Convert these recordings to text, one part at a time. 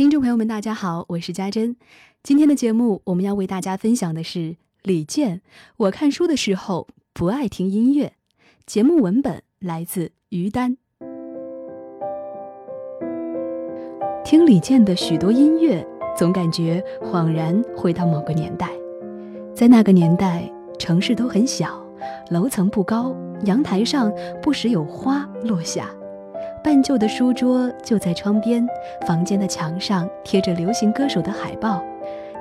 听众朋友们，大家好，我是家珍。今天的节目，我们要为大家分享的是李健。我看书的时候不爱听音乐。节目文本来自于丹。听李健的许多音乐，总感觉恍然回到某个年代。在那个年代，城市都很小，楼层不高，阳台上不时有花落下。半旧的书桌就在窗边，房间的墙上贴着流行歌手的海报，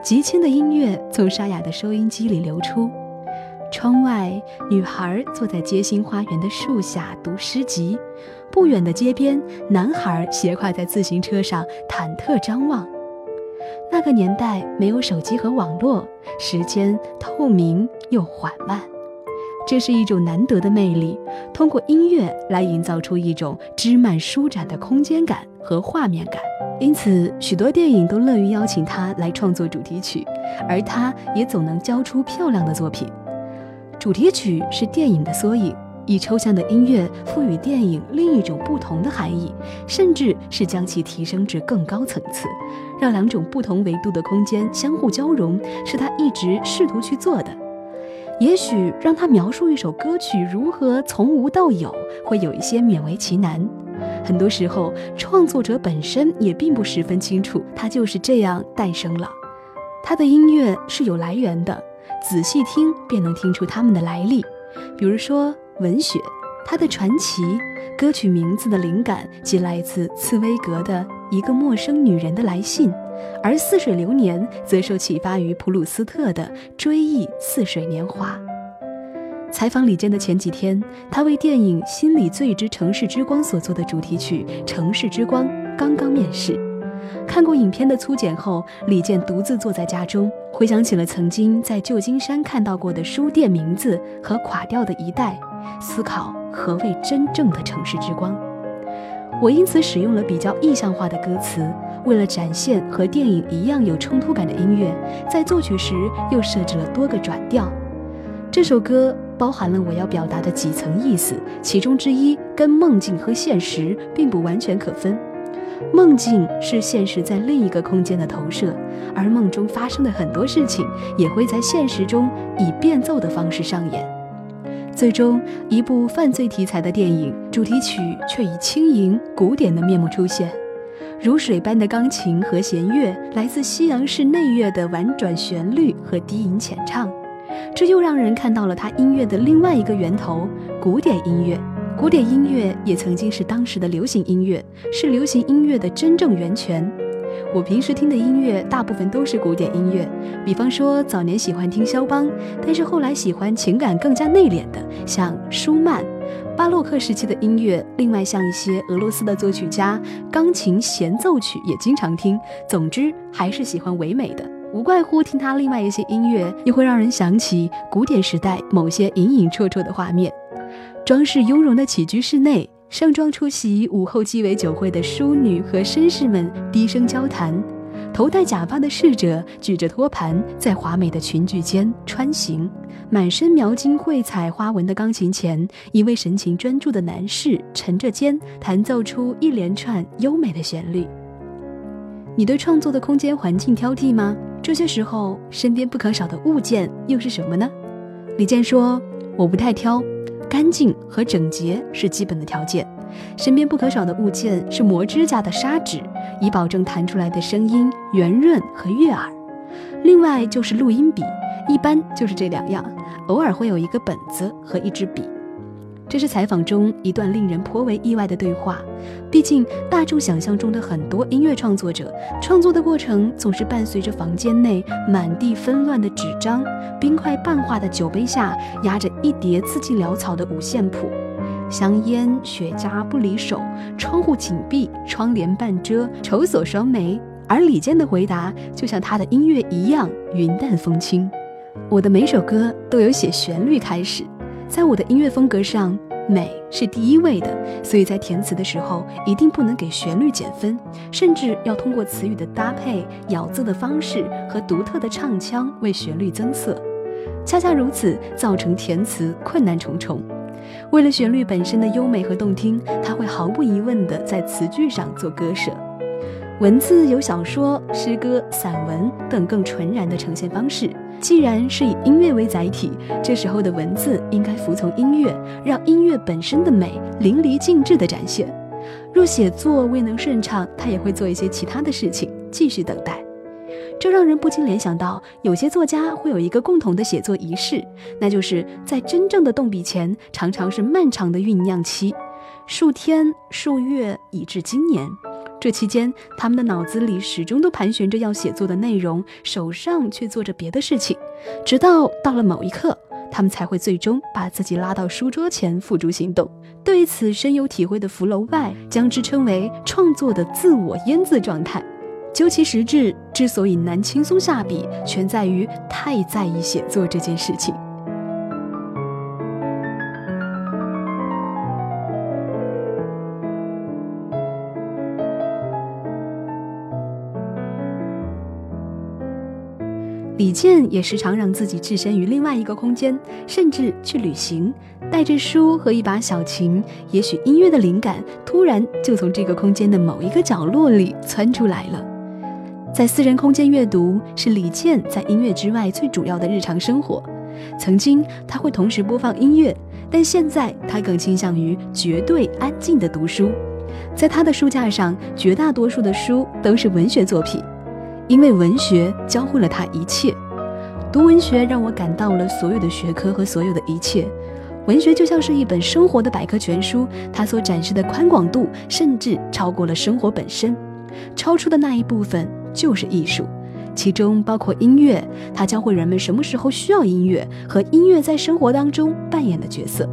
极轻的音乐从沙哑的收音机里流出。窗外，女孩坐在街心花园的树下读诗集；不远的街边，男孩斜挎在自行车上忐忑张望。那个年代没有手机和网络，时间透明又缓慢。这是一种难得的魅力，通过音乐来营造出一种枝蔓舒展的空间感和画面感。因此，许多电影都乐于邀请他来创作主题曲，而他也总能交出漂亮的作品。主题曲是电影的缩影，以抽象的音乐赋予电影另一种不同的含义，甚至是将其提升至更高层次，让两种不同维度的空间相互交融，是他一直试图去做的。也许让他描述一首歌曲如何从无到有，会有一些勉为其难。很多时候，创作者本身也并不十分清楚，他就是这样诞生了。他的音乐是有来源的，仔细听便能听出他们的来历。比如说文学，他的传奇歌曲名字的灵感即来自茨威格的一个陌生女人的来信。而《似水流年》则受启发于普鲁斯特的《追忆似水年华》。采访李健的前几天，他为电影《心理最之城市之光》所做的主题曲《城市之光》刚刚面世。看过影片的粗剪后，李健独自坐在家中，回想起了曾经在旧金山看到过的书店名字和垮掉的一代，思考何谓真正的城市之光。我因此使用了比较意象化的歌词。为了展现和电影一样有冲突感的音乐，在作曲时又设置了多个转调。这首歌包含了我要表达的几层意思，其中之一跟梦境和现实并不完全可分。梦境是现实在另一个空间的投射，而梦中发生的很多事情也会在现实中以变奏的方式上演。最终，一部犯罪题材的电影主题曲却以轻盈古典的面目出现。如水般的钢琴和弦乐，来自西洋式内乐的婉转旋律和低吟浅唱，这又让人看到了他音乐的另外一个源头——古典音乐。古典音乐也曾经是当时的流行音乐，是流行音乐的真正源泉。我平时听的音乐大部分都是古典音乐，比方说早年喜欢听肖邦，但是后来喜欢情感更加内敛的，像舒曼。巴洛克时期的音乐，另外像一些俄罗斯的作曲家，钢琴协奏曲也经常听。总之，还是喜欢唯美的，无怪乎听他另外一些音乐，又会让人想起古典时代某些隐隐绰绰的画面。装饰雍容的起居室内，盛装出席午后鸡尾酒会的淑女和绅士们低声交谈。头戴假发的侍者举着托盘，在华美的裙裾间穿行。满身描金绘彩花纹的钢琴前，一位神情专注的男士沉着肩，弹奏出一连串优美的旋律。你对创作的空间环境挑剔吗？这些时候，身边不可少的物件又是什么呢？李健说：“我不太挑，干净和整洁是基本的条件。身边不可少的物件是磨指甲的砂纸。”以保证弹出来的声音圆润和悦耳。另外就是录音笔，一般就是这两样，偶尔会有一个本子和一支笔。这是采访中一段令人颇为意外的对话。毕竟大众想象中的很多音乐创作者，创作的过程总是伴随着房间内满地纷乱的纸张、冰块半化的酒杯下压着一叠字迹潦草的五线谱。香烟、雪茄不离手，窗户紧闭，窗帘半遮，愁锁双眉。而李健的回答就像他的音乐一样云淡风轻。我的每首歌都有写旋律开始，在我的音乐风格上，美是第一位的，所以在填词的时候一定不能给旋律减分，甚至要通过词语的搭配、咬字的方式和独特的唱腔为旋律增色。恰恰如此，造成填词困难重重。为了旋律本身的优美和动听，他会毫不疑问地在词句上做割舍。文字有小说、诗歌、散文等更纯然的呈现方式。既然是以音乐为载体，这时候的文字应该服从音乐，让音乐本身的美淋漓尽致地展现。若写作未能顺畅，他也会做一些其他的事情，继续等待。这让人不禁联想到，有些作家会有一个共同的写作仪式，那就是在真正的动笔前，常常是漫长的酝酿期，数天、数月，以至今年。这期间，他们的脑子里始终都盘旋着要写作的内容，手上却做着别的事情，直到到了某一刻，他们才会最终把自己拉到书桌前付诸行动。对此深有体会的福楼拜将之称为创作的自我腌渍状态。究其实质，之所以难轻松下笔，全在于太在意写作这件事情。李健也时常让自己置身于另外一个空间，甚至去旅行，带着书和一把小琴，也许音乐的灵感突然就从这个空间的某一个角落里窜出来了。在私人空间阅读是李健在音乐之外最主要的日常生活。曾经他会同时播放音乐，但现在他更倾向于绝对安静的读书。在他的书架上，绝大多数的书都是文学作品。因为文学教会了他一切，读文学让我感到了所有的学科和所有的一切。文学就像是一本生活的百科全书，它所展示的宽广度甚至超过了生活本身。超出的那一部分就是艺术，其中包括音乐，它教会人们什么时候需要音乐和音乐在生活当中扮演的角色。